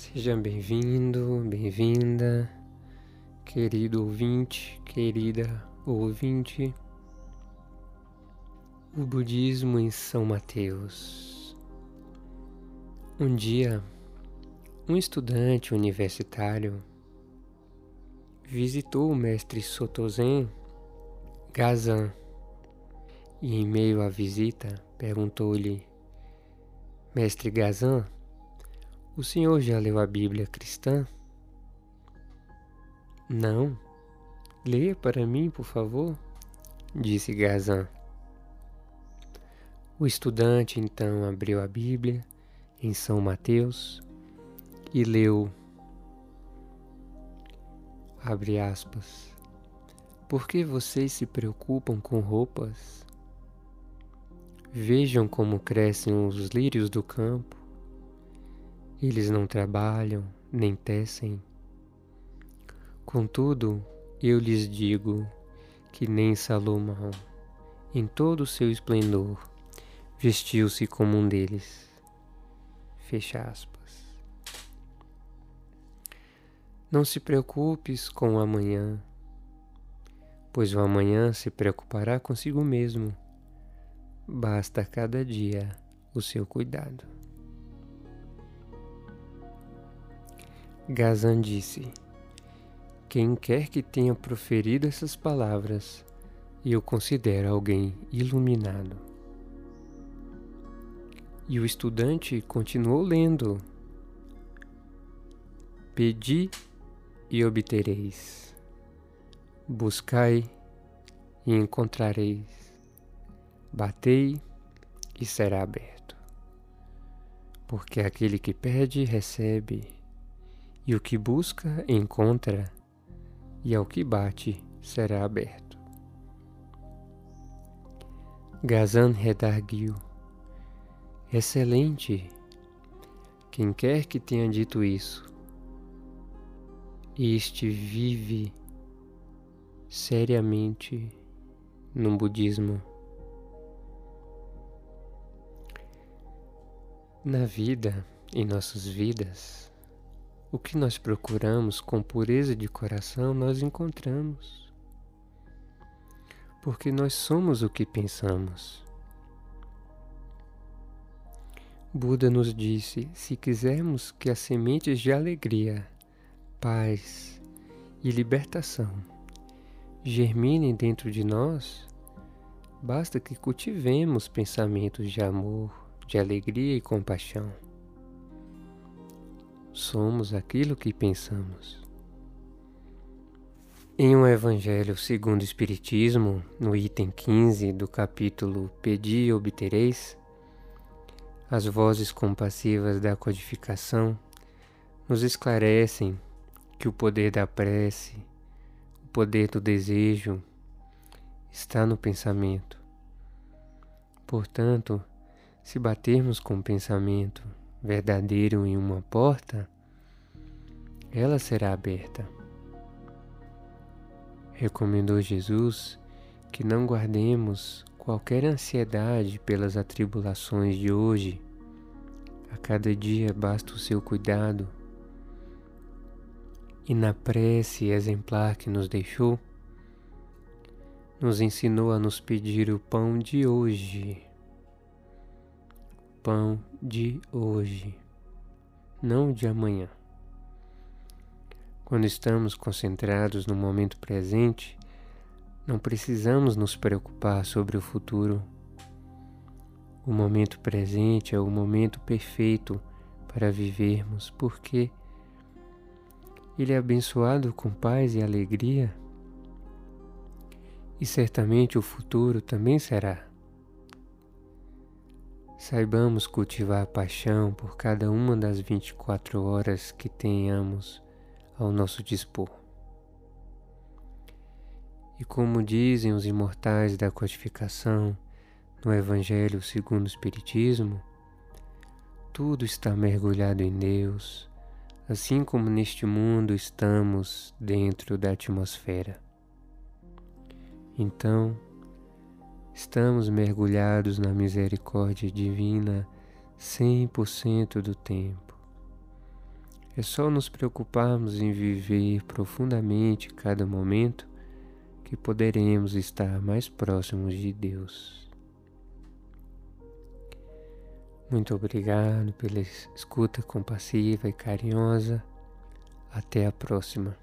Seja bem-vindo, bem-vinda, querido ouvinte, querida ouvinte. O Budismo em São Mateus. Um dia, um estudante universitário visitou o mestre Sotozen Gazan e, em meio à visita, perguntou-lhe: Mestre Gazan, o senhor já leu a Bíblia cristã? Não. Leia para mim, por favor, disse Gazan. O estudante então abriu a Bíblia em São Mateus e leu, abre aspas, por que vocês se preocupam com roupas? Vejam como crescem os lírios do campo. Eles não trabalham, nem tecem. Contudo, eu lhes digo que nem Salomão, em todo o seu esplendor, vestiu-se como um deles. Fecha aspas. Não se preocupes com o amanhã, pois o amanhã se preocupará consigo mesmo. Basta cada dia o seu cuidado. Gazan disse: Quem quer que tenha proferido essas palavras, eu considero alguém iluminado. E o estudante continuou lendo: Pedi e obtereis, buscai e encontrareis, batei e será aberto. Porque aquele que pede, recebe e o que busca, encontra, e ao que bate, será aberto. Gazan redarguiu. Excelente! Quem quer que tenha dito isso, este vive seriamente no budismo. Na vida, em nossas vidas, o que nós procuramos com pureza de coração, nós encontramos. Porque nós somos o que pensamos. Buda nos disse: se quisermos que as sementes de alegria, paz e libertação germinem dentro de nós, basta que cultivemos pensamentos de amor, de alegria e compaixão. Somos aquilo que pensamos. Em um Evangelho segundo o Espiritismo, no item 15 do capítulo Pedi e Obtereis, as vozes compassivas da codificação nos esclarecem que o poder da prece, o poder do desejo, está no pensamento. Portanto, se batermos com o pensamento verdadeiro em uma porta, ela será aberta. Recomendou Jesus que não guardemos qualquer ansiedade pelas atribulações de hoje. A cada dia basta o seu cuidado. E na prece exemplar que nos deixou, nos ensinou a nos pedir o pão de hoje pão de hoje, não de amanhã. Quando estamos concentrados no momento presente, não precisamos nos preocupar sobre o futuro. O momento presente é o momento perfeito para vivermos, porque ele é abençoado com paz e alegria. E certamente o futuro também será. Saibamos cultivar paixão por cada uma das 24 horas que tenhamos ao nosso dispor. E como dizem os imortais da codificação no Evangelho segundo o Espiritismo, tudo está mergulhado em Deus, assim como neste mundo estamos dentro da atmosfera. Então, Estamos mergulhados na misericórdia divina 100% do tempo. É só nos preocuparmos em viver profundamente cada momento que poderemos estar mais próximos de Deus. Muito obrigado pela escuta compassiva e carinhosa. Até a próxima.